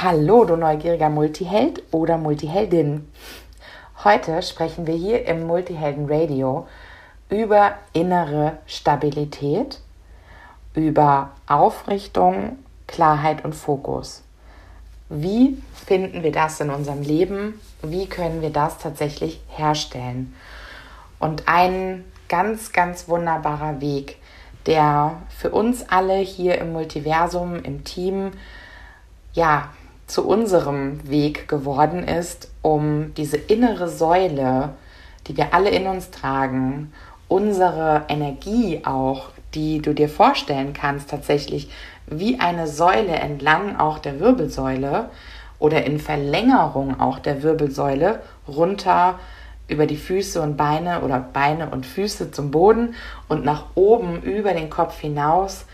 Hallo, du neugieriger Multiheld oder Multiheldin. Heute sprechen wir hier im Multihelden Radio über innere Stabilität, über Aufrichtung, Klarheit und Fokus. Wie finden wir das in unserem Leben? Wie können wir das tatsächlich herstellen? Und ein ganz, ganz wunderbarer Weg, der für uns alle hier im Multiversum, im Team, ja, zu unserem Weg geworden ist, um diese innere Säule, die wir alle in uns tragen, unsere Energie auch, die du dir vorstellen kannst, tatsächlich wie eine Säule entlang auch der Wirbelsäule oder in Verlängerung auch der Wirbelsäule runter über die Füße und Beine oder Beine und Füße zum Boden und nach oben über den Kopf hinaus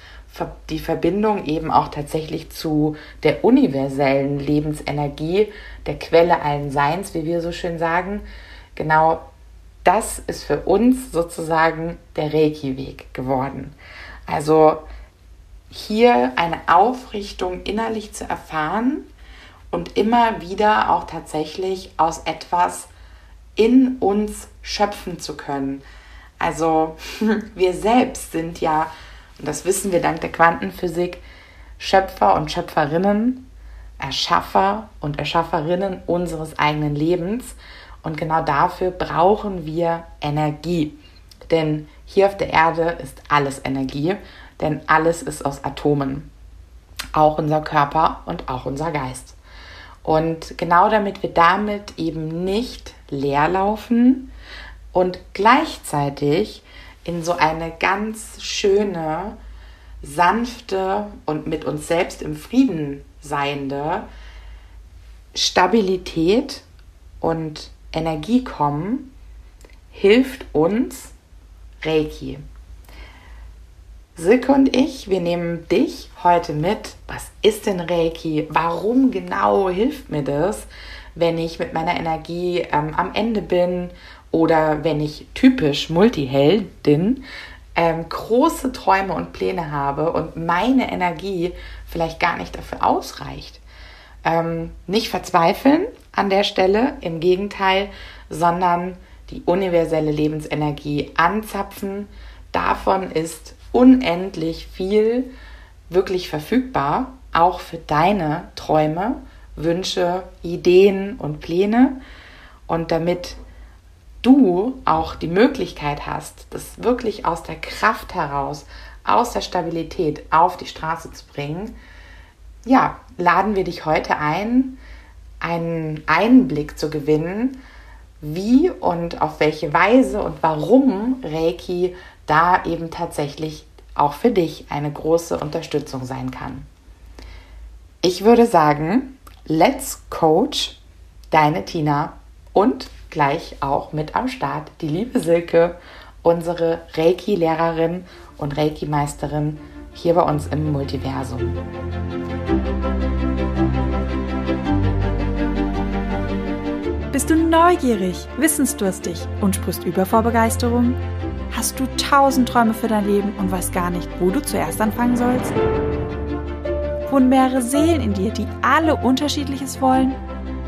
die Verbindung eben auch tatsächlich zu der universellen Lebensenergie, der Quelle allen Seins, wie wir so schön sagen. Genau das ist für uns sozusagen der Reiki-Weg geworden. Also hier eine Aufrichtung innerlich zu erfahren und immer wieder auch tatsächlich aus etwas in uns schöpfen zu können. Also wir selbst sind ja und das wissen wir dank der Quantenphysik, Schöpfer und Schöpferinnen, Erschaffer und Erschafferinnen unseres eigenen Lebens. Und genau dafür brauchen wir Energie. Denn hier auf der Erde ist alles Energie, denn alles ist aus Atomen. Auch unser Körper und auch unser Geist. Und genau damit wir damit eben nicht leer laufen und gleichzeitig in so eine ganz schöne, sanfte und mit uns selbst im Frieden seiende Stabilität und Energie kommen, hilft uns Reiki. Silke und ich, wir nehmen dich heute mit. Was ist denn Reiki? Warum genau hilft mir das, wenn ich mit meiner Energie ähm, am Ende bin oder wenn ich typisch Multiheldin ähm, große Träume und Pläne habe und meine Energie vielleicht gar nicht dafür ausreicht. Ähm, nicht verzweifeln an der Stelle, im Gegenteil, sondern die universelle Lebensenergie anzapfen. Davon ist unendlich viel wirklich verfügbar, auch für deine Träume, Wünsche, Ideen und Pläne. Und damit du auch die Möglichkeit hast, das wirklich aus der Kraft heraus, aus der Stabilität auf die Straße zu bringen, ja, laden wir dich heute ein, einen Einblick zu gewinnen, wie und auf welche Weise und warum Reiki da eben tatsächlich auch für dich eine große Unterstützung sein kann. Ich würde sagen, let's coach deine Tina und gleich auch mit am Start die liebe Silke, unsere Reiki-Lehrerin und Reiki-Meisterin hier bei uns im Multiversum. Bist du neugierig, wissensdurstig und sprichst über vor Begeisterung? Hast du tausend Träume für dein Leben und weißt gar nicht, wo du zuerst anfangen sollst? Wohnen mehrere Seelen in dir, die alle unterschiedliches wollen?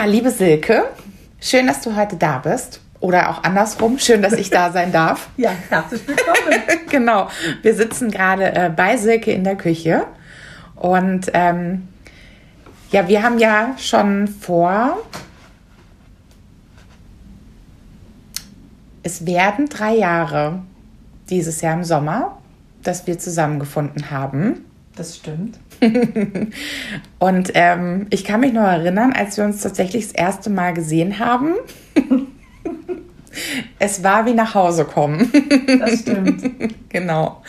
Ja, liebe Silke, schön, dass du heute da bist. Oder auch andersrum, schön, dass ich da sein darf. ja, herzlich willkommen. genau, wir sitzen gerade äh, bei Silke in der Küche. Und ähm, ja, wir haben ja schon vor, es werden drei Jahre dieses Jahr im Sommer, dass wir zusammengefunden haben. Das stimmt. und ähm, ich kann mich noch erinnern, als wir uns tatsächlich das erste Mal gesehen haben. es war wie nach Hause kommen. das stimmt. genau.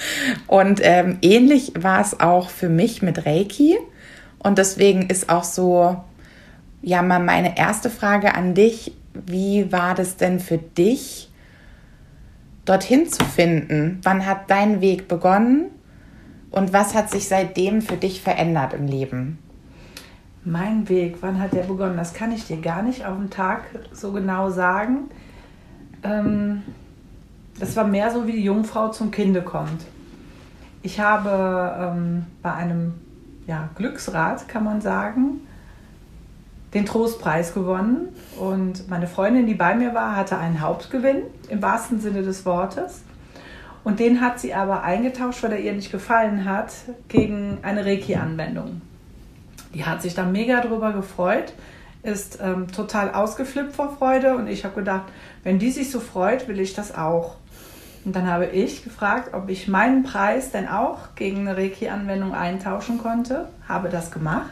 Und ähm, ähnlich war es auch für mich mit Reiki. Und deswegen ist auch so, ja, mal meine erste Frage an dich. Wie war das denn für dich, dorthin zu finden? Wann hat dein Weg begonnen? Und was hat sich seitdem für dich verändert im Leben? Mein Weg, wann hat der begonnen? Das kann ich dir gar nicht auf den Tag so genau sagen. Ähm, das war mehr so, wie die Jungfrau zum Kinde kommt. Ich habe ähm, bei einem ja, Glücksrad, kann man sagen, den Trostpreis gewonnen. Und meine Freundin, die bei mir war, hatte einen Hauptgewinn im wahrsten Sinne des Wortes. Und den hat sie aber eingetauscht, weil er ihr nicht gefallen hat, gegen eine Reiki-Anwendung. Die hat sich da mega drüber gefreut, ist ähm, total ausgeflippt vor Freude und ich habe gedacht, wenn die sich so freut, will ich das auch. Und dann habe ich gefragt, ob ich meinen Preis denn auch gegen eine Reiki-Anwendung eintauschen konnte. Habe das gemacht.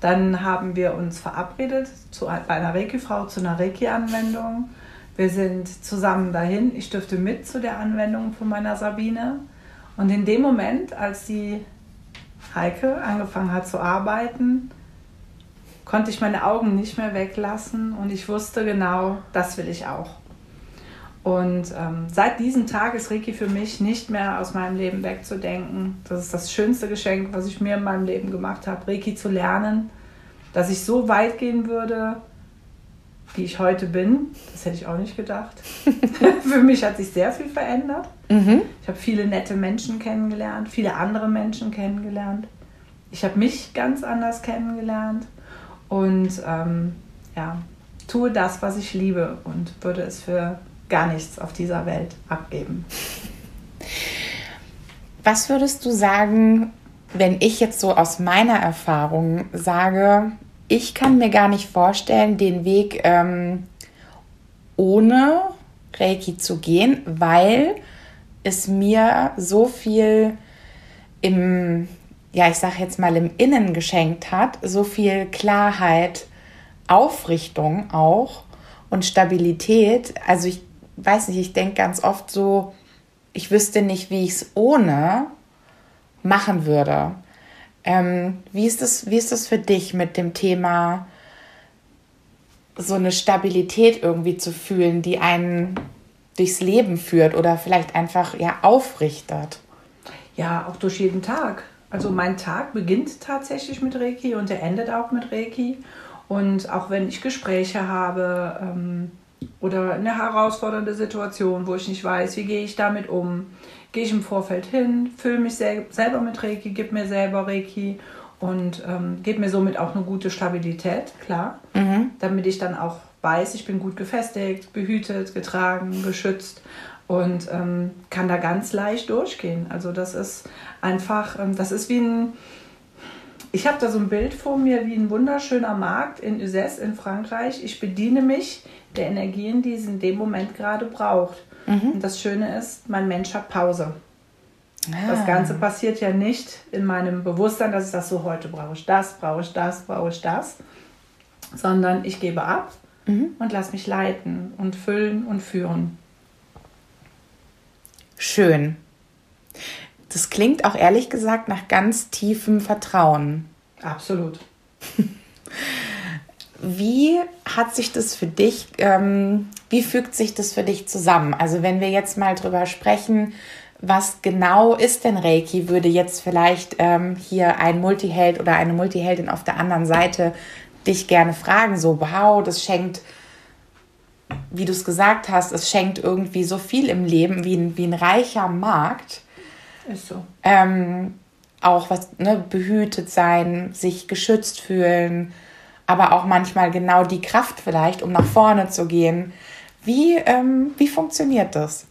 Dann haben wir uns verabredet zu, bei einer Reiki-Frau zu einer Reiki-Anwendung. Wir sind zusammen dahin. Ich dürfte mit zu der Anwendung von meiner Sabine. Und in dem Moment, als die Heike angefangen hat zu arbeiten, konnte ich meine Augen nicht mehr weglassen und ich wusste genau, das will ich auch. Und ähm, seit diesem Tag ist Reiki für mich nicht mehr aus meinem Leben wegzudenken. Das ist das schönste Geschenk, was ich mir in meinem Leben gemacht habe, Reiki zu lernen. Dass ich so weit gehen würde, wie ich heute bin, das hätte ich auch nicht gedacht. für mich hat sich sehr viel verändert. Mhm. Ich habe viele nette Menschen kennengelernt, viele andere Menschen kennengelernt. Ich habe mich ganz anders kennengelernt und ähm, ja, tue das, was ich liebe und würde es für gar nichts auf dieser Welt abgeben. Was würdest du sagen, wenn ich jetzt so aus meiner Erfahrung sage, ich kann mir gar nicht vorstellen, den Weg ähm, ohne Reiki zu gehen, weil es mir so viel im, ja, ich sage jetzt mal im Innen geschenkt hat, so viel Klarheit, Aufrichtung auch und Stabilität. Also ich weiß nicht, ich denke ganz oft so, ich wüsste nicht, wie ich es ohne machen würde. Ähm, wie, ist das, wie ist das für dich mit dem Thema, so eine Stabilität irgendwie zu fühlen, die einen durchs Leben führt oder vielleicht einfach ja aufrichtet? Ja, auch durch jeden Tag. Also mein Tag beginnt tatsächlich mit Reiki und er endet auch mit Reiki. Und auch wenn ich Gespräche habe, ähm, oder eine herausfordernde Situation, wo ich nicht weiß, wie gehe ich damit um, gehe ich im Vorfeld hin, fülle mich sel selber mit Reiki, gib mir selber Reiki und ähm, gebe mir somit auch eine gute Stabilität, klar, mhm. damit ich dann auch weiß, ich bin gut gefestigt, behütet, getragen, geschützt und ähm, kann da ganz leicht durchgehen. Also das ist einfach, ähm, das ist wie ein, ich habe da so ein Bild vor mir wie ein wunderschöner Markt in Uzès in Frankreich. Ich bediene mich der Energien, die es in dem Moment gerade braucht. Mhm. Und das Schöne ist, mein Mensch hat Pause. Ah. Das Ganze passiert ja nicht in meinem Bewusstsein, dass ich das so heute brauche ich das, brauche ich das, brauche ich das, sondern ich gebe ab mhm. und lasse mich leiten und füllen und führen. Schön. Das klingt auch ehrlich gesagt nach ganz tiefem Vertrauen. Absolut. Wie hat sich das für dich, ähm, wie fügt sich das für dich zusammen? Also wenn wir jetzt mal drüber sprechen, was genau ist denn Reiki, würde jetzt vielleicht ähm, hier ein Multiheld oder eine Multiheldin auf der anderen Seite dich gerne fragen, so wow, das schenkt, wie du es gesagt hast, es schenkt irgendwie so viel im Leben wie ein, wie ein reicher Markt. Ist so. Ähm, auch was, ne, behütet sein, sich geschützt fühlen, aber auch manchmal genau die Kraft vielleicht, um nach vorne zu gehen. Wie, ähm, wie funktioniert das?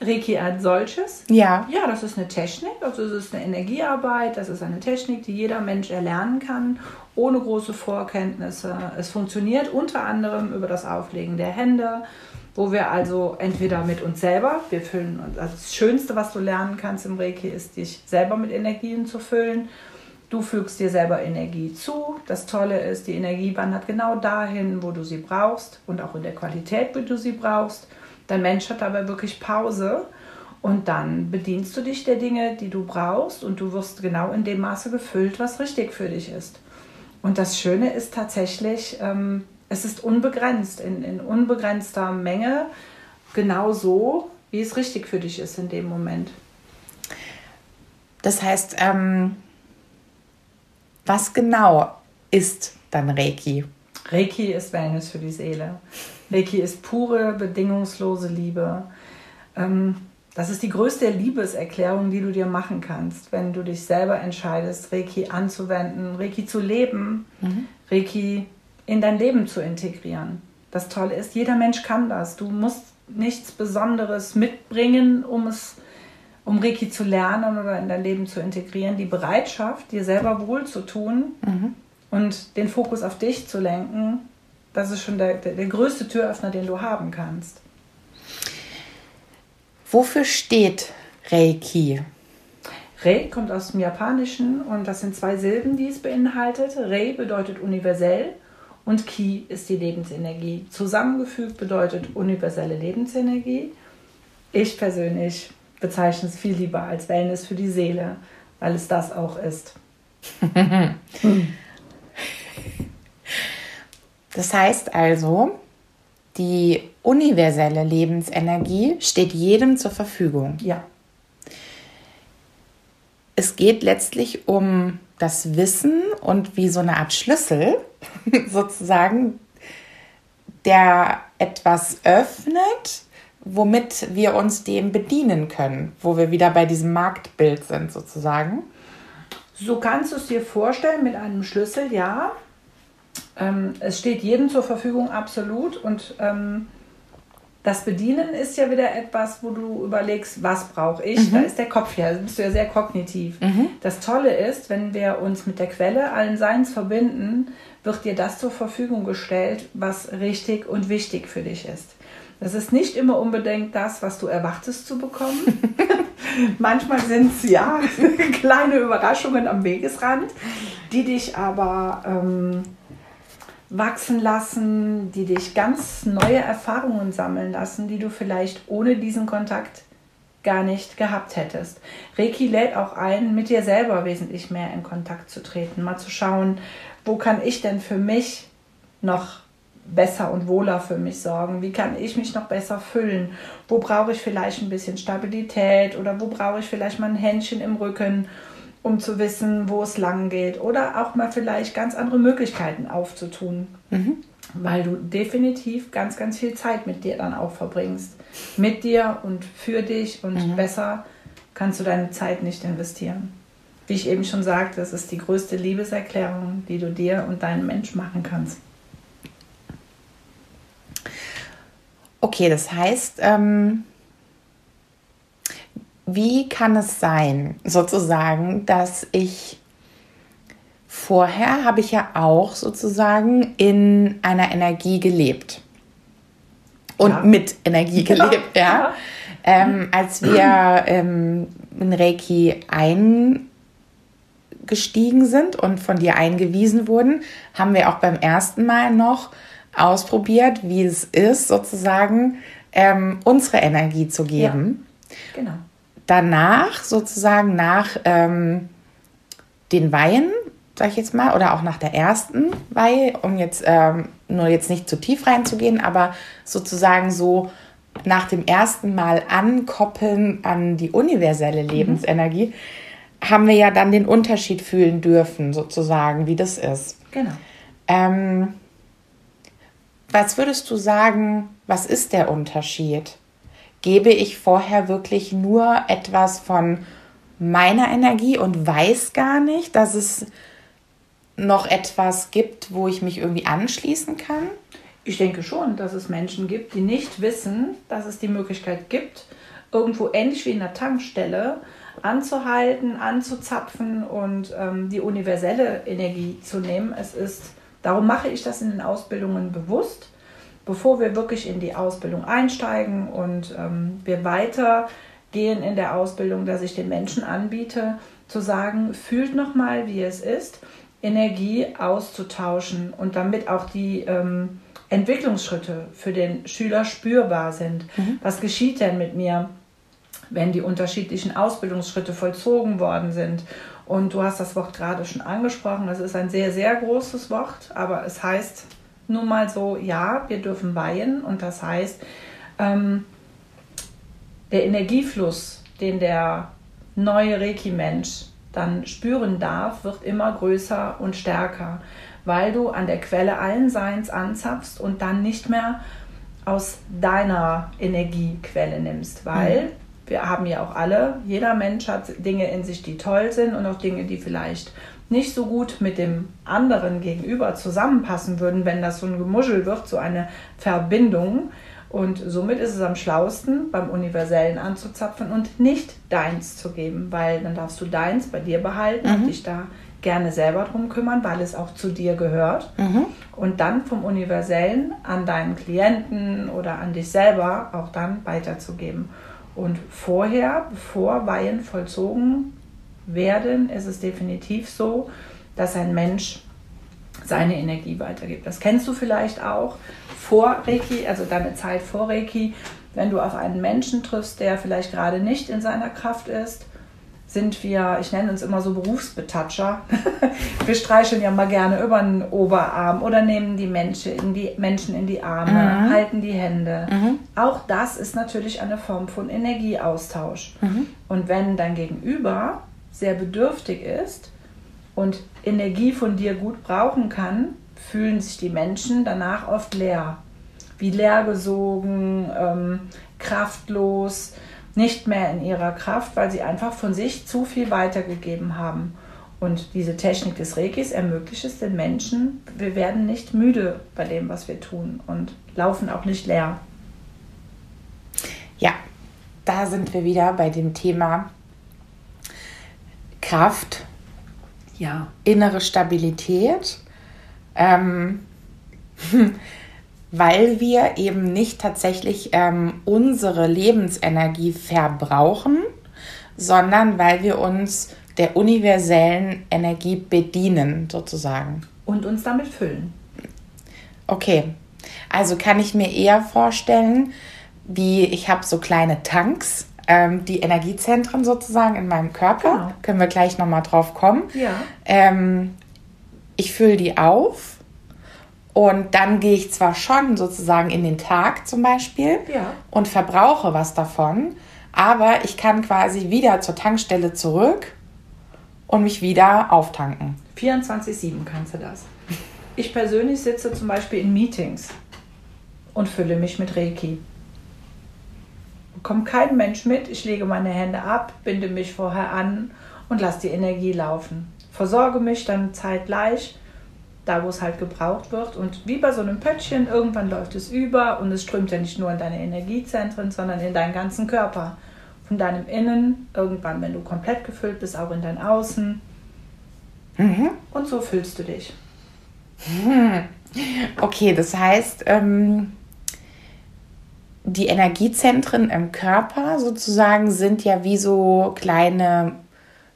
Reiki als solches? Ja. Ja, das ist eine Technik, also es ist eine Energiearbeit, das ist eine Technik, die jeder Mensch erlernen kann, ohne große Vorkenntnisse. Es funktioniert unter anderem über das Auflegen der Hände, wo wir also entweder mit uns selber, wir füllen uns, also das Schönste, was du lernen kannst im Reiki, ist dich selber mit Energien zu füllen Du fügst dir selber Energie zu. Das Tolle ist, die Energie wandert genau dahin, wo du sie brauchst und auch in der Qualität, wie du sie brauchst. Dein Mensch hat aber wirklich Pause Und dann bedienst du dich der Dinge, die du brauchst und du wirst genau in dem Maße gefüllt, was richtig für dich ist. Und das Schöne ist tatsächlich, ähm, es ist unbegrenzt, in, in unbegrenzter Menge, genau so, wie es richtig für dich ist in dem Moment. Das heißt, ähm, was genau ist dann Reiki? Reiki ist Wellness für die Seele. Reiki ist pure, bedingungslose Liebe. Ähm, das ist die größte Liebeserklärung, die du dir machen kannst, wenn du dich selber entscheidest, Reiki anzuwenden, Reiki zu leben, mhm. Reiki in dein Leben zu integrieren. Das Tolle ist, jeder Mensch kann das. Du musst nichts Besonderes mitbringen, um es um Reiki zu lernen oder in dein Leben zu integrieren. Die Bereitschaft, dir selber wohl zu tun mhm. und den Fokus auf dich zu lenken, das ist schon der, der, der größte Türöffner, den du haben kannst. Wofür steht Reiki? Rei kommt aus dem Japanischen und das sind zwei Silben, die es beinhaltet. Rei bedeutet universell und Ki ist die Lebensenergie. Zusammengefügt bedeutet universelle Lebensenergie. Ich persönlich bezeichne es viel lieber als Wellness für die Seele, weil es das auch ist. Das heißt also, die universelle Lebensenergie steht jedem zur Verfügung. Ja. Es geht letztlich um das Wissen und wie so eine Art Schlüssel sozusagen, der etwas öffnet, womit wir uns dem bedienen können, wo wir wieder bei diesem Marktbild sind sozusagen. So kannst du es dir vorstellen mit einem Schlüssel, ja. Ähm, es steht jedem zur Verfügung, absolut. Und ähm, das Bedienen ist ja wieder etwas, wo du überlegst, was brauche ich? Mhm. Da ist der Kopf ja, da bist du ja sehr kognitiv. Mhm. Das Tolle ist, wenn wir uns mit der Quelle allen Seins verbinden, wird dir das zur Verfügung gestellt, was richtig und wichtig für dich ist. Das ist nicht immer unbedingt das, was du erwartest zu bekommen. Manchmal sind es ja kleine Überraschungen am Wegesrand, die dich aber ähm, wachsen lassen, die dich ganz neue Erfahrungen sammeln lassen, die du vielleicht ohne diesen Kontakt gar nicht gehabt hättest. Reiki lädt auch ein, mit dir selber wesentlich mehr in Kontakt zu treten, mal zu schauen, wo kann ich denn für mich noch besser und wohler für mich sorgen? Wie kann ich mich noch besser füllen? Wo brauche ich vielleicht ein bisschen Stabilität oder wo brauche ich vielleicht mal ein Händchen im Rücken, um zu wissen, wo es lang geht? Oder auch mal vielleicht ganz andere Möglichkeiten aufzutun. Mhm. Weil du definitiv ganz, ganz viel Zeit mit dir dann auch verbringst. Mit dir und für dich und mhm. besser kannst du deine Zeit nicht investieren. Wie ich eben schon sagte, das ist die größte Liebeserklärung, die du dir und deinem Mensch machen kannst. Okay, das heißt, ähm, wie kann es sein, sozusagen, dass ich vorher habe ich ja auch sozusagen in einer Energie gelebt und ja. mit Energie gelebt, ja. ja. Ähm, als wir ähm, in Reiki eingestiegen sind und von dir eingewiesen wurden, haben wir auch beim ersten Mal noch ausprobiert, wie es ist, sozusagen ähm, unsere Energie zu geben. Ja, genau. Danach, sozusagen nach ähm, den Weihen, sag ich jetzt mal, oder auch nach der ersten Weihe, um jetzt ähm, nur jetzt nicht zu tief reinzugehen, aber sozusagen so nach dem ersten Mal ankoppeln an die universelle mhm. Lebensenergie, mhm. haben wir ja dann den Unterschied fühlen dürfen, sozusagen, wie das ist. Genau. Ähm, was würdest du sagen, was ist der Unterschied? Gebe ich vorher wirklich nur etwas von meiner Energie und weiß gar nicht, dass es noch etwas gibt, wo ich mich irgendwie anschließen kann? Ich denke schon, dass es Menschen gibt, die nicht wissen, dass es die Möglichkeit gibt, irgendwo ähnlich wie in der Tankstelle anzuhalten, anzuzapfen und ähm, die universelle Energie zu nehmen. Es ist Darum mache ich das in den Ausbildungen bewusst, bevor wir wirklich in die Ausbildung einsteigen und ähm, wir weitergehen in der Ausbildung, dass ich den Menschen anbiete, zu sagen, fühlt nochmal, wie es ist, Energie auszutauschen und damit auch die ähm, Entwicklungsschritte für den Schüler spürbar sind. Mhm. Was geschieht denn mit mir? wenn die unterschiedlichen Ausbildungsschritte vollzogen worden sind. Und du hast das Wort gerade schon angesprochen. Es ist ein sehr, sehr großes Wort, aber es heißt nun mal so, ja, wir dürfen weihen. Und das heißt, ähm, der Energiefluss, den der neue Reiki-Mensch dann spüren darf, wird immer größer und stärker, weil du an der Quelle allen Seins anzapfst und dann nicht mehr aus deiner Energiequelle nimmst, weil mhm. Wir haben ja auch alle, jeder Mensch hat Dinge in sich, die toll sind und auch Dinge, die vielleicht nicht so gut mit dem anderen gegenüber zusammenpassen würden, wenn das so ein Gemuschel wird, so eine Verbindung. Und somit ist es am schlausten, beim Universellen anzuzapfen und nicht deins zu geben, weil dann darfst du deins bei dir behalten mhm. und dich da gerne selber drum kümmern, weil es auch zu dir gehört. Mhm. Und dann vom Universellen an deinen Klienten oder an dich selber auch dann weiterzugeben. Und vorher, bevor Weihen vollzogen werden, ist es definitiv so, dass ein Mensch seine Energie weitergibt. Das kennst du vielleicht auch vor Reiki, also deine Zeit vor Reiki, wenn du auf einen Menschen triffst, der vielleicht gerade nicht in seiner Kraft ist, sind wir, ich nenne uns immer so Berufsbetatscher. wir streicheln ja mal gerne über den Oberarm oder nehmen die Menschen in die, Menschen in die Arme, mhm. halten die Hände. Mhm. Auch das ist natürlich eine Form von Energieaustausch. Mhm. Und wenn dein Gegenüber sehr bedürftig ist und Energie von dir gut brauchen kann, fühlen sich die Menschen danach oft leer. Wie leergesogen, ähm, kraftlos, nicht mehr in ihrer Kraft, weil sie einfach von sich zu viel weitergegeben haben. Und diese Technik des Reikis ermöglicht es den Menschen, wir werden nicht müde bei dem, was wir tun und laufen auch nicht leer. Ja, da sind wir wieder bei dem Thema Kraft, ja. innere Stabilität, ähm, weil wir eben nicht tatsächlich ähm, unsere Lebensenergie verbrauchen, sondern weil wir uns der universellen Energie bedienen, sozusagen. Und uns damit füllen. Okay, also kann ich mir eher vorstellen, wie ich habe so kleine Tanks ähm, die Energiezentren sozusagen in meinem Körper. Genau. Können wir gleich nochmal drauf kommen. Ja. Ähm, ich fülle die auf und dann gehe ich zwar schon sozusagen in den Tag zum Beispiel ja. und verbrauche was davon, aber ich kann quasi wieder zur Tankstelle zurück und mich wieder auftanken. 24-7 kannst du das. Ich persönlich sitze zum Beispiel in Meetings und fülle mich mit Reiki kommt kein Mensch mit. Ich lege meine Hände ab, binde mich vorher an und lasse die Energie laufen. Versorge mich dann zeitgleich, da wo es halt gebraucht wird. Und wie bei so einem Pöttchen, irgendwann läuft es über und es strömt ja nicht nur in deine Energiezentren, sondern in deinen ganzen Körper. Von deinem Innen, irgendwann, wenn du komplett gefüllt bist, auch in dein Außen. Mhm. Und so fühlst du dich. Okay, das heißt, ähm, die Energiezentren im Körper sozusagen sind ja wie so kleine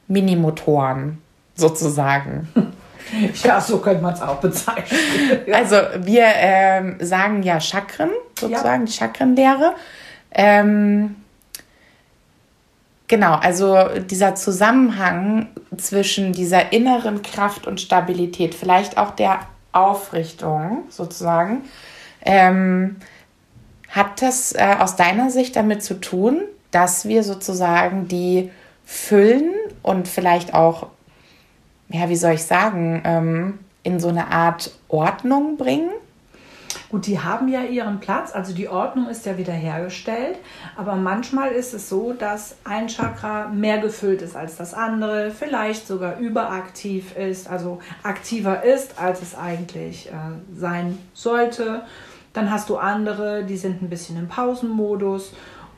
Minimotoren sozusagen. Ja, so könnte man es auch bezeichnen. Also wir ähm, sagen ja Chakren, sozusagen, ja. die Chakrenlehre. Ähm, genau, also dieser Zusammenhang zwischen dieser inneren Kraft und Stabilität, vielleicht auch der Aufrichtung sozusagen, ähm, hat das äh, aus deiner Sicht damit zu tun, dass wir sozusagen die füllen und vielleicht auch, ja, wie soll ich sagen, ähm, in so eine Art Ordnung bringen? Gut, die haben ja ihren Platz, also die Ordnung ist ja wiederhergestellt, aber manchmal ist es so, dass ein Chakra mehr gefüllt ist als das andere, vielleicht sogar überaktiv ist, also aktiver ist, als es eigentlich äh, sein sollte. Dann hast du andere, die sind ein bisschen im Pausenmodus.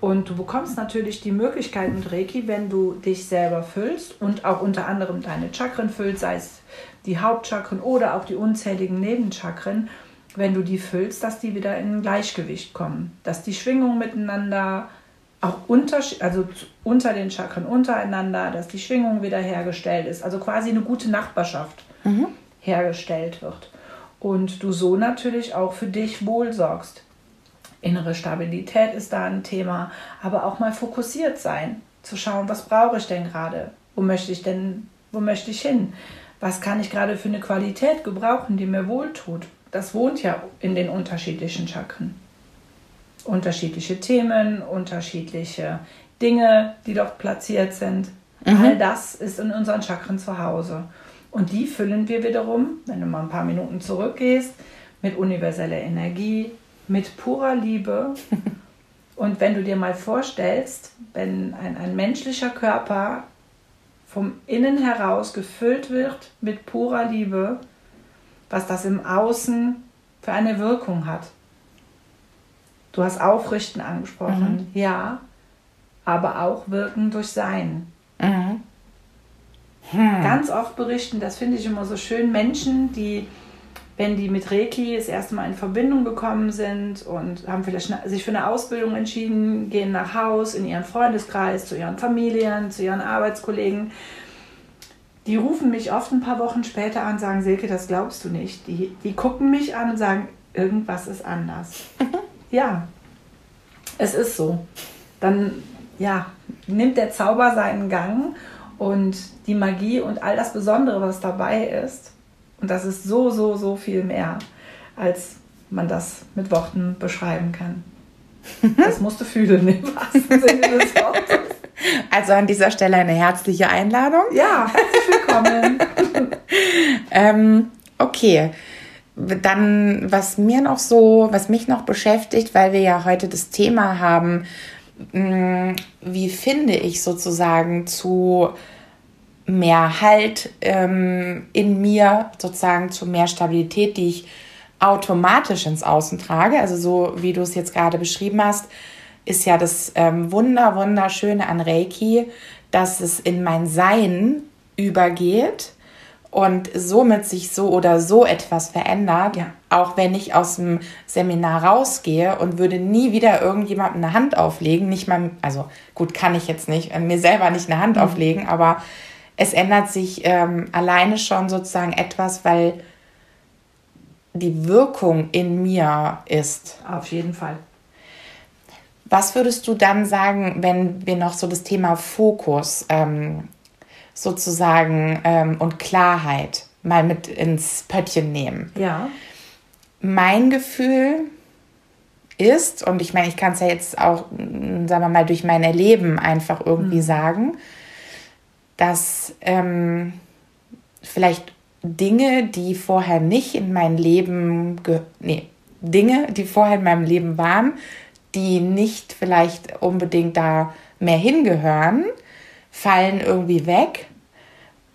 Und du bekommst natürlich die Möglichkeit mit Reiki, wenn du dich selber füllst und auch unter anderem deine Chakren füllst, sei es die Hauptchakren oder auch die unzähligen Nebenchakren, wenn du die füllst, dass die wieder in Gleichgewicht kommen, dass die Schwingungen miteinander auch unter, also unter den Chakren untereinander, dass die Schwingung wieder hergestellt ist, also quasi eine gute Nachbarschaft mhm. hergestellt wird und du so natürlich auch für dich wohl sorgst. Innere Stabilität ist da ein Thema, aber auch mal fokussiert sein, zu schauen, was brauche ich denn gerade? Wo möchte ich denn, wo möchte ich hin? Was kann ich gerade für eine Qualität gebrauchen, die mir wohltut? Das wohnt ja in den unterschiedlichen Chakren. Unterschiedliche Themen, unterschiedliche Dinge, die dort platziert sind. Mhm. All das ist in unseren Chakren zu Hause. Und die füllen wir wiederum, wenn du mal ein paar Minuten zurückgehst, mit universeller Energie, mit purer Liebe. Und wenn du dir mal vorstellst, wenn ein, ein menschlicher Körper vom Innen heraus gefüllt wird mit purer Liebe, was das im Außen für eine Wirkung hat. Du hast Aufrichten angesprochen, mhm. ja, aber auch Wirken durch Sein. Mhm. Hm. Ganz oft berichten, das finde ich immer so schön, Menschen, die wenn die mit Reiki das erste Mal in Verbindung gekommen sind und haben vielleicht sich für eine Ausbildung entschieden, gehen nach Haus, in ihren Freundeskreis, zu ihren Familien, zu ihren Arbeitskollegen. Die rufen mich oft ein paar Wochen später an und sagen, Silke, das glaubst du nicht. Die, die gucken mich an und sagen, irgendwas ist anders. ja, es ist so. Dann ja, nimmt der Zauber seinen Gang und die Magie und all das Besondere, was dabei ist, und das ist so, so, so viel mehr, als man das mit Worten beschreiben kann. Das musst du fühlen, im wahrsten Sinne des Wortes. Also an dieser Stelle eine herzliche Einladung. Ja, herzlich willkommen. ähm, okay. Dann, was mir noch so, was mich noch beschäftigt, weil wir ja heute das Thema haben, mm, wie finde ich sozusagen zu mehr Halt ähm, in mir, sozusagen zu mehr Stabilität, die ich automatisch ins Außen trage. Also so wie du es jetzt gerade beschrieben hast, ist ja das ähm, Wunder, Wunderschöne an Reiki, dass es in mein Sein übergeht und somit sich so oder so etwas verändert, ja. auch wenn ich aus dem Seminar rausgehe und würde nie wieder irgendjemandem eine Hand auflegen, nicht mal, also gut, kann ich jetzt nicht, mir selber nicht eine Hand mhm. auflegen, aber es ändert sich ähm, alleine schon sozusagen etwas, weil die Wirkung in mir ist. Auf jeden Fall. Was würdest du dann sagen, wenn wir noch so das Thema Fokus ähm, sozusagen ähm, und Klarheit mal mit ins Pöttchen nehmen? Ja. Mein Gefühl ist, und ich meine, ich kann es ja jetzt auch, sagen wir mal, durch mein Erleben einfach irgendwie mhm. sagen, dass ähm, vielleicht Dinge, die vorher nicht in mein Leben, nee, Dinge, die vorher in meinem Leben waren, die nicht vielleicht unbedingt da mehr hingehören, fallen irgendwie weg.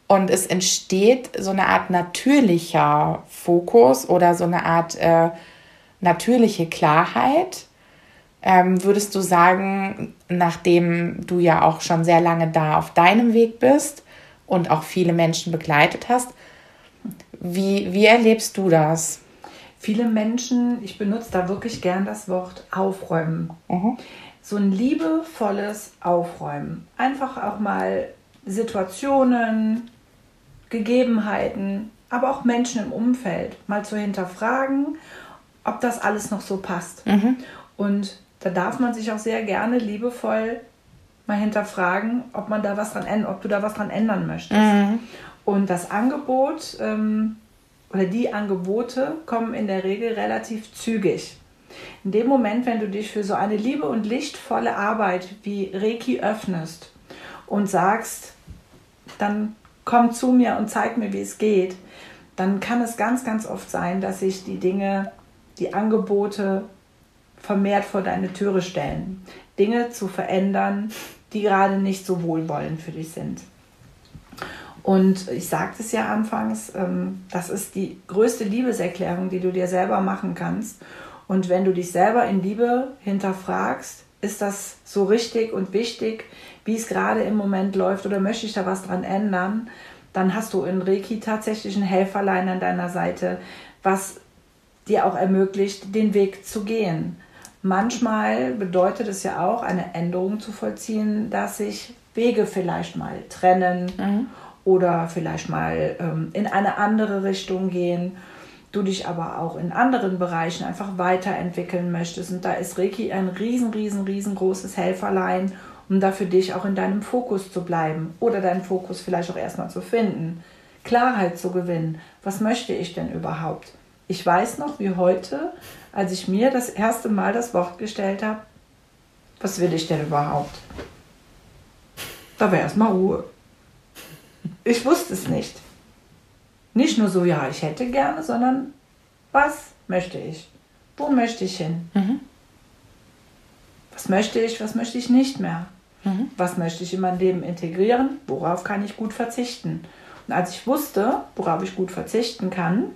Und es entsteht so eine Art natürlicher Fokus oder so eine Art äh, natürliche Klarheit, ähm, würdest du sagen, nachdem du ja auch schon sehr lange da auf deinem Weg bist und auch viele Menschen begleitet hast, wie, wie erlebst du das? Viele Menschen, ich benutze da wirklich gern das Wort aufräumen. Mhm. So ein liebevolles Aufräumen. Einfach auch mal Situationen, Gegebenheiten, aber auch Menschen im Umfeld mal zu hinterfragen, ob das alles noch so passt. Mhm. Und da darf man sich auch sehr gerne liebevoll mal hinterfragen, ob man da was dran ob du da was dran ändern möchtest. Mhm. Und das Angebot ähm, oder die Angebote kommen in der Regel relativ zügig. In dem Moment, wenn du dich für so eine liebe und lichtvolle Arbeit wie Reiki öffnest und sagst, dann komm zu mir und zeig mir, wie es geht, dann kann es ganz, ganz oft sein, dass sich die Dinge, die Angebote vermehrt vor deine Türe stellen. Dinge zu verändern, die gerade nicht so wohlwollend für dich sind. Und ich sagte es ja anfangs, ähm, das ist die größte Liebeserklärung, die du dir selber machen kannst. Und wenn du dich selber in Liebe hinterfragst, ist das so richtig und wichtig, wie es gerade im Moment läuft oder möchte ich da was dran ändern, dann hast du in Reiki tatsächlich ein Helferlein an deiner Seite, was dir auch ermöglicht, den Weg zu gehen. Manchmal bedeutet es ja auch, eine Änderung zu vollziehen, dass sich Wege vielleicht mal trennen mhm. oder vielleicht mal ähm, in eine andere Richtung gehen. du dich aber auch in anderen Bereichen einfach weiterentwickeln möchtest. Und da ist Reiki ein riesen, riesen, riesengroßes Helferlein, um da für dich auch in deinem Fokus zu bleiben oder deinen Fokus vielleicht auch erstmal zu finden. Klarheit zu gewinnen. Was möchte ich denn überhaupt? Ich weiß noch wie heute, als ich mir das erste Mal das Wort gestellt habe, was will ich denn überhaupt? Da wäre erstmal Ruhe. Ich wusste es nicht. Nicht nur so, ja, ich hätte gerne, sondern was möchte ich? Wo möchte ich hin? Mhm. Was möchte ich, was möchte ich nicht mehr? Mhm. Was möchte ich in mein Leben integrieren? Worauf kann ich gut verzichten? Und als ich wusste, worauf ich gut verzichten kann,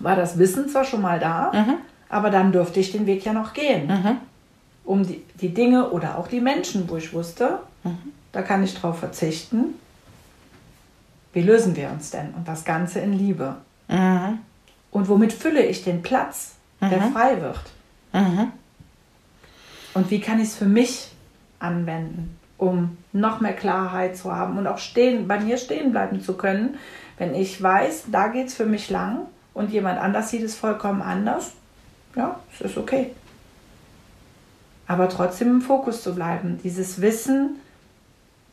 war das Wissen zwar schon mal da, mhm. aber dann durfte ich den Weg ja noch gehen. Mhm. Um die, die Dinge oder auch die Menschen, wo ich wusste, mhm. da kann ich drauf verzichten, wie lösen wir uns denn? Und das Ganze in Liebe. Mhm. Und womit fülle ich den Platz, der mhm. frei wird? Mhm. Und wie kann ich es für mich anwenden, um noch mehr Klarheit zu haben und auch stehen, bei mir stehen bleiben zu können, wenn ich weiß, da geht es für mich lang und jemand anders sieht es vollkommen anders. Ja, es ist okay. Aber trotzdem im Fokus zu bleiben, dieses Wissen,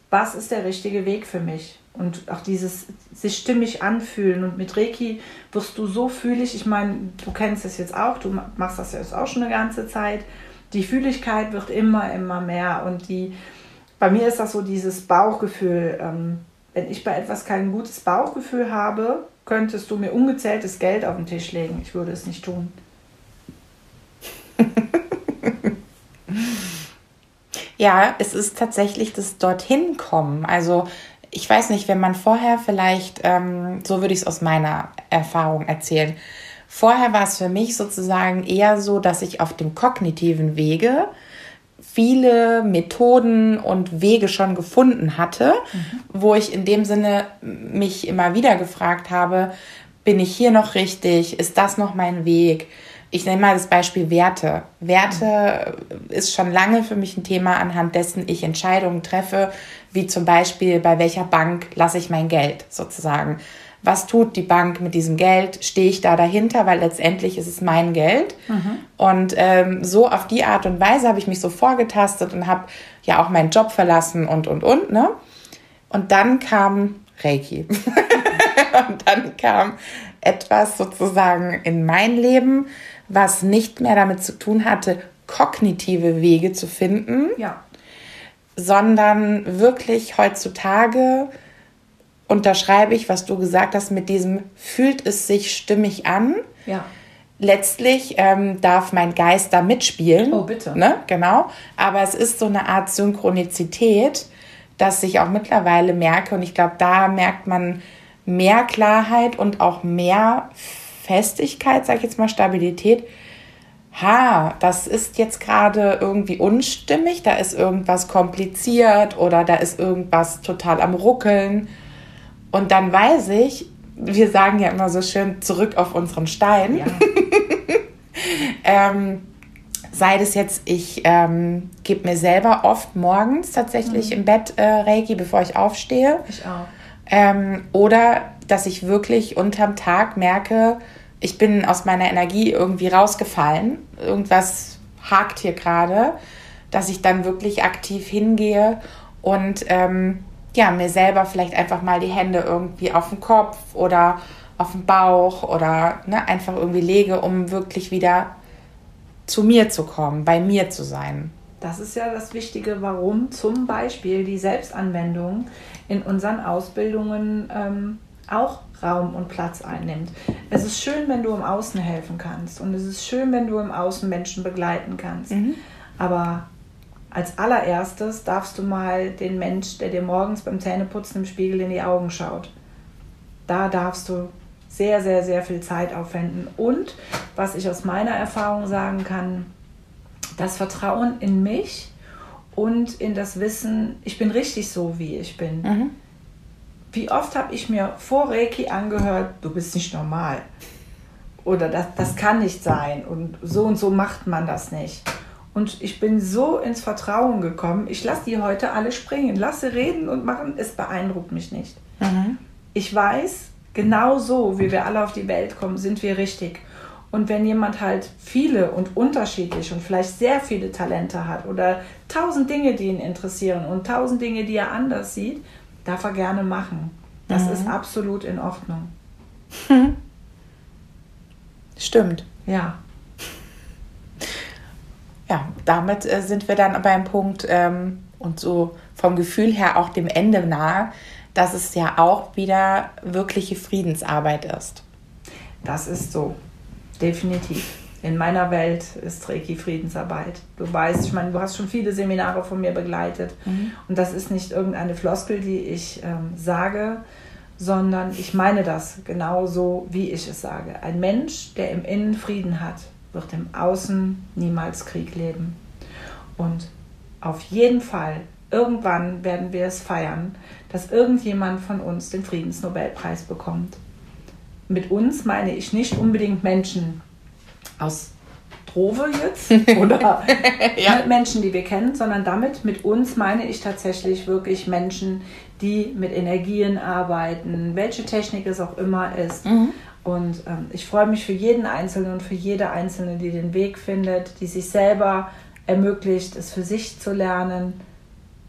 was ist der richtige Weg für mich? Und auch dieses sich stimmig anfühlen. Und mit Reiki wirst du so fühlig. Ich meine, du kennst es jetzt auch, du machst das jetzt auch schon eine ganze Zeit. Die Fühligkeit wird immer, immer mehr. Und die, bei mir ist das so dieses Bauchgefühl. Ähm, wenn ich bei etwas kein gutes Bauchgefühl habe, könntest du mir ungezähltes Geld auf den Tisch legen. Ich würde es nicht tun. ja, es ist tatsächlich das Dorthin kommen. Also ich weiß nicht, wenn man vorher vielleicht, ähm, so würde ich es aus meiner Erfahrung erzählen, vorher war es für mich sozusagen eher so, dass ich auf dem kognitiven Wege viele Methoden und Wege schon gefunden hatte, mhm. wo ich in dem Sinne mich immer wieder gefragt habe, bin ich hier noch richtig? Ist das noch mein Weg? Ich nenne mal das Beispiel Werte. Werte ist schon lange für mich ein Thema, anhand dessen ich Entscheidungen treffe, wie zum Beispiel bei welcher Bank lasse ich mein Geld sozusagen. Was tut die Bank mit diesem Geld? Stehe ich da dahinter? Weil letztendlich ist es mein Geld. Mhm. Und ähm, so auf die Art und Weise habe ich mich so vorgetastet und habe ja auch meinen Job verlassen und, und, und. Ne? Und dann kam Reiki. und dann kam etwas sozusagen in mein Leben, was nicht mehr damit zu tun hatte, kognitive Wege zu finden, ja. sondern wirklich heutzutage unterschreibe ich, was du gesagt hast, mit diesem fühlt es sich stimmig an. Ja. Letztlich ähm, darf mein Geist da mitspielen. Oh, bitte. Ne? Genau. Aber es ist so eine Art Synchronizität, dass ich auch mittlerweile merke, und ich glaube, da merkt man mehr Klarheit und auch mehr Festigkeit, sage ich jetzt mal, Stabilität. Ha, das ist jetzt gerade irgendwie unstimmig, da ist irgendwas kompliziert oder da ist irgendwas total am Ruckeln. Und dann weiß ich, wir sagen ja immer so schön zurück auf unseren Stein. Ja. ähm, sei das jetzt, ich ähm, gebe mir selber oft morgens tatsächlich mhm. im Bett äh, Reiki, bevor ich aufstehe. Ich auch. Ähm, oder dass ich wirklich unterm Tag merke, ich bin aus meiner Energie irgendwie rausgefallen. Irgendwas hakt hier gerade, dass ich dann wirklich aktiv hingehe und ähm, ja, mir selber vielleicht einfach mal die Hände irgendwie auf den Kopf oder auf den Bauch oder ne, einfach irgendwie lege, um wirklich wieder zu mir zu kommen, bei mir zu sein. Das ist ja das Wichtige, warum zum Beispiel die Selbstanwendung in unseren Ausbildungen ähm, auch Raum und Platz einnimmt. Es ist schön, wenn du im Außen helfen kannst und es ist schön, wenn du im Außen Menschen begleiten kannst. Mhm. Aber als allererstes darfst du mal den Mensch, der dir morgens beim Zähneputzen im Spiegel in die Augen schaut. Da darfst du sehr, sehr, sehr viel Zeit aufwenden. Und was ich aus meiner Erfahrung sagen kann, das Vertrauen in mich und in das Wissen, ich bin richtig so, wie ich bin. Mhm wie oft habe ich mir vor Reiki angehört, du bist nicht normal. Oder das, das kann nicht sein. Und so und so macht man das nicht. Und ich bin so ins Vertrauen gekommen. Ich lasse die heute alle springen, lasse reden und machen. Es beeindruckt mich nicht. Mhm. Ich weiß Genau so, wie wir alle auf die Welt kommen, sind wir richtig. Und wenn jemand halt viele und unterschiedlich und vielleicht sehr viele Talente hat oder tausend Dinge, die ihn interessieren und tausend Dinge, die er anders sieht, darf er gerne machen. Das mhm. ist absolut in Ordnung. Stimmt. Ja. Ja, damit äh, sind wir dann beim Punkt ähm, und so vom Gefühl her auch dem Ende nahe, dass es ja auch wieder wirkliche Friedensarbeit ist. Das ist so. Definitiv. In meiner Welt ist Reiki Friedensarbeit. Du weißt, ich meine, du hast schon viele Seminare von mir begleitet. Mhm. Und das ist nicht irgendeine Floskel, die ich ähm, sage, sondern ich meine das genauso, wie ich es sage. Ein Mensch, der im Innen Frieden hat, wird im Außen niemals Krieg leben. Und auf jeden Fall, irgendwann werden wir es feiern, dass irgendjemand von uns den Friedensnobelpreis bekommt mit uns meine ich nicht unbedingt Menschen aus Trove jetzt oder ja. Menschen, die wir kennen, sondern damit mit uns meine ich tatsächlich wirklich Menschen, die mit Energien arbeiten, welche Technik es auch immer ist. Mhm. Und ähm, ich freue mich für jeden Einzelnen und für jede Einzelne, die den Weg findet, die sich selber ermöglicht, es für sich zu lernen,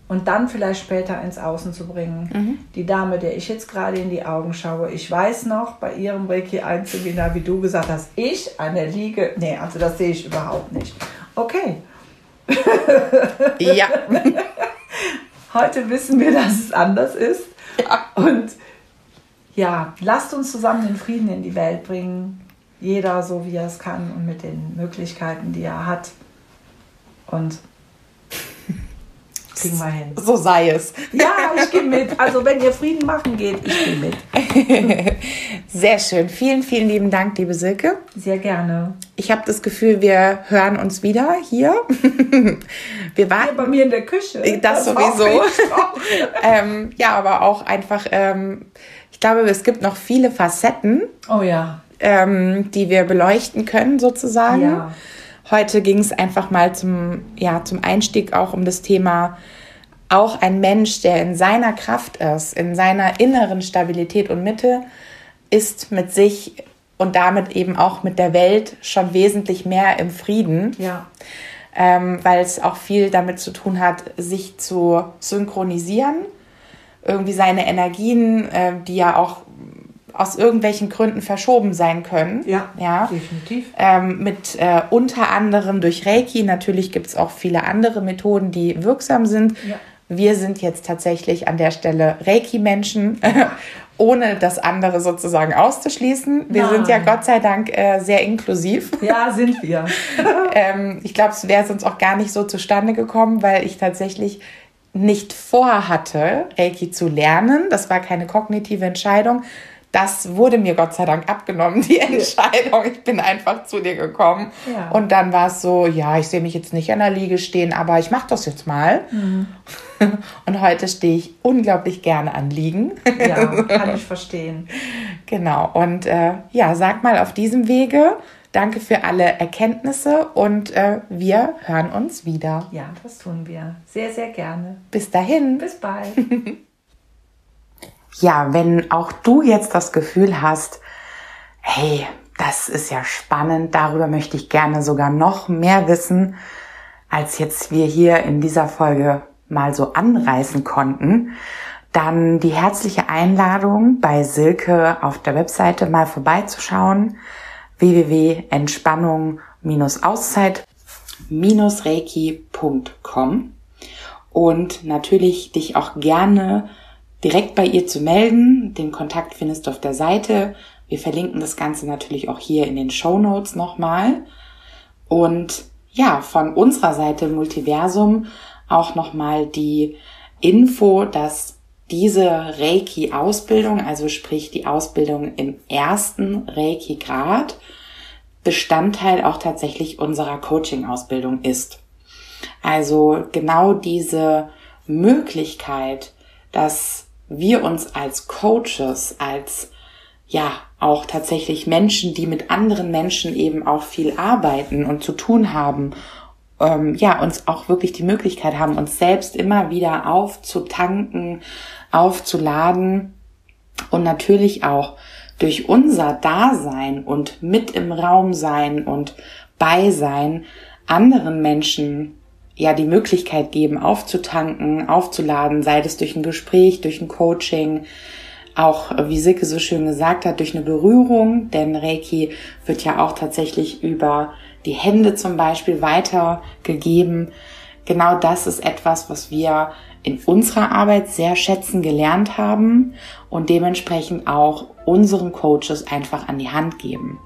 und dann vielleicht später ins Außen zu bringen. Mhm. Die Dame, der ich jetzt gerade in die Augen schaue, ich weiß noch bei ihrem Reiki Einzelwebinar, wie du gesagt hast, ich an der Liege, nee, also das sehe ich überhaupt nicht. Okay. Ja. Heute wissen wir, dass es anders ist. Ja. Und ja, lasst uns zusammen den Frieden in die Welt bringen. Jeder so, wie er es kann und mit den Möglichkeiten, die er hat. Und kriegen wir hin. So sei es. Ja, ich gehe mit. Also wenn ihr Frieden machen geht, ich gehe mit. Sehr schön. Vielen, vielen lieben Dank, liebe Silke. Sehr gerne. Ich habe das Gefühl, wir hören uns wieder hier. Wir waren hier bei mir in der Küche. Das, das sowieso. ähm, ja, aber auch einfach, ähm, ich glaube, es gibt noch viele Facetten. Oh ja. Ähm, die wir beleuchten können, sozusagen. Ja. Heute ging es einfach mal zum, ja, zum Einstieg auch um das Thema, auch ein Mensch, der in seiner Kraft ist, in seiner inneren Stabilität und Mitte, ist mit sich und damit eben auch mit der Welt schon wesentlich mehr im Frieden. Ja. Ähm, weil es auch viel damit zu tun hat, sich zu synchronisieren, irgendwie seine Energien, äh, die ja auch aus irgendwelchen Gründen verschoben sein können. Ja, ja. definitiv. Ähm, mit äh, unter anderem durch Reiki. Natürlich gibt es auch viele andere Methoden, die wirksam sind. Ja. Wir sind jetzt tatsächlich an der Stelle Reiki-Menschen, ohne das andere sozusagen auszuschließen. Wir Nein. sind ja Gott sei Dank äh, sehr inklusiv. Ja, sind wir. ähm, ich glaube, es wäre sonst auch gar nicht so zustande gekommen, weil ich tatsächlich nicht vorhatte, Reiki zu lernen. Das war keine kognitive Entscheidung, das wurde mir Gott sei Dank abgenommen, die Entscheidung. Ich bin einfach zu dir gekommen. Ja. Und dann war es so, ja, ich sehe mich jetzt nicht an der Liege stehen, aber ich mache das jetzt mal. Mhm. Und heute stehe ich unglaublich gerne an Liegen. Ja, kann ich verstehen. Genau. Und äh, ja, sag mal auf diesem Wege, danke für alle Erkenntnisse und äh, wir hören uns wieder. Ja, das tun wir. Sehr, sehr gerne. Bis dahin. Bis bald. ja, wenn auch du jetzt das Gefühl hast, hey, das ist ja spannend, darüber möchte ich gerne sogar noch mehr wissen, als jetzt wir hier in dieser Folge mal so anreißen konnten, dann die herzliche Einladung bei Silke auf der Webseite mal vorbeizuschauen www.entspannung-auszeit-reiki.com und natürlich dich auch gerne direkt bei ihr zu melden. Den Kontakt findest du auf der Seite. Wir verlinken das Ganze natürlich auch hier in den Show Notes nochmal. Und ja, von unserer Seite Multiversum auch nochmal die Info, dass diese Reiki-Ausbildung, also sprich die Ausbildung im ersten Reiki-Grad, Bestandteil auch tatsächlich unserer Coaching-Ausbildung ist. Also genau diese Möglichkeit, dass wir uns als Coaches, als ja auch tatsächlich Menschen, die mit anderen Menschen eben auch viel arbeiten und zu tun haben, ähm, ja, uns auch wirklich die Möglichkeit haben, uns selbst immer wieder aufzutanken, aufzuladen und natürlich auch durch unser Dasein und mit im Raum sein und bei sein anderen Menschen ja die Möglichkeit geben, aufzutanken, aufzuladen, sei es durch ein Gespräch, durch ein Coaching, auch wie Silke so schön gesagt hat, durch eine Berührung, denn Reiki wird ja auch tatsächlich über die Hände zum Beispiel weitergegeben. Genau das ist etwas, was wir in unserer Arbeit sehr schätzen gelernt haben und dementsprechend auch unseren Coaches einfach an die Hand geben.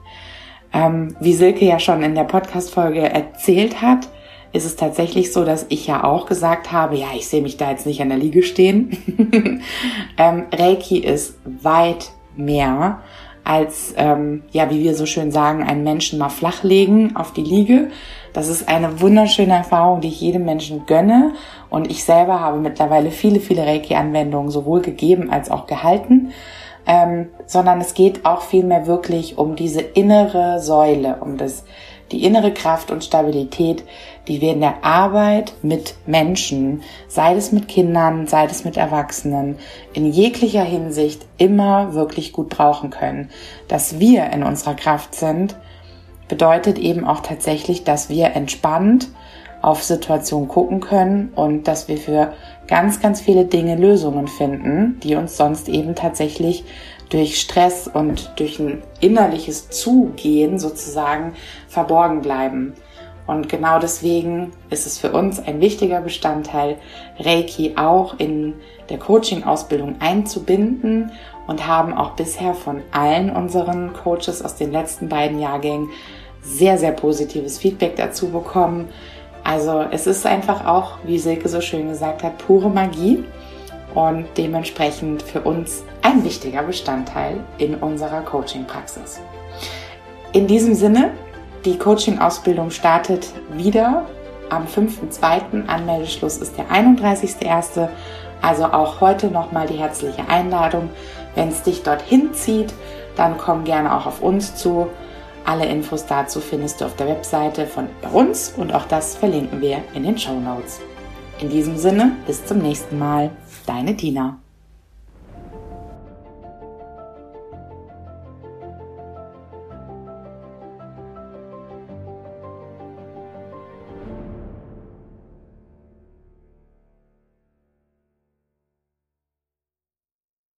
Ähm, wie Silke ja schon in der Podcast-Folge erzählt hat, ist es tatsächlich so, dass ich ja auch gesagt habe, ja, ich sehe mich da jetzt nicht an der Liege stehen. ähm, Reiki ist weit mehr als, ähm, ja, wie wir so schön sagen, einen Menschen mal flachlegen auf die Liege. Das ist eine wunderschöne Erfahrung, die ich jedem Menschen gönne. Und ich selber habe mittlerweile viele, viele Reiki-Anwendungen sowohl gegeben als auch gehalten. Ähm, sondern es geht auch vielmehr wirklich um diese innere Säule, um das die innere Kraft und Stabilität, die wir in der Arbeit mit Menschen, sei es mit Kindern, sei es mit Erwachsenen, in jeglicher Hinsicht immer wirklich gut brauchen können. Dass wir in unserer Kraft sind, bedeutet eben auch tatsächlich, dass wir entspannt auf Situationen gucken können und dass wir für ganz, ganz viele Dinge Lösungen finden, die uns sonst eben tatsächlich durch Stress und durch ein innerliches Zugehen sozusagen verborgen bleiben. Und genau deswegen ist es für uns ein wichtiger Bestandteil, Reiki auch in der Coaching-Ausbildung einzubinden und haben auch bisher von allen unseren Coaches aus den letzten beiden Jahrgängen sehr, sehr positives Feedback dazu bekommen. Also es ist einfach auch, wie Silke so schön gesagt hat, pure Magie und dementsprechend für uns ein wichtiger Bestandteil in unserer Coaching-Praxis. In diesem Sinne, die Coaching-Ausbildung startet wieder am 5.2. Anmeldeschluss ist der 31.1. Also auch heute nochmal die herzliche Einladung. Wenn es dich dorthin zieht, dann komm gerne auch auf uns zu. Alle Infos dazu findest du auf der Webseite von uns und auch das verlinken wir in den Show Notes. In diesem Sinne, bis zum nächsten Mal. Deine Tina.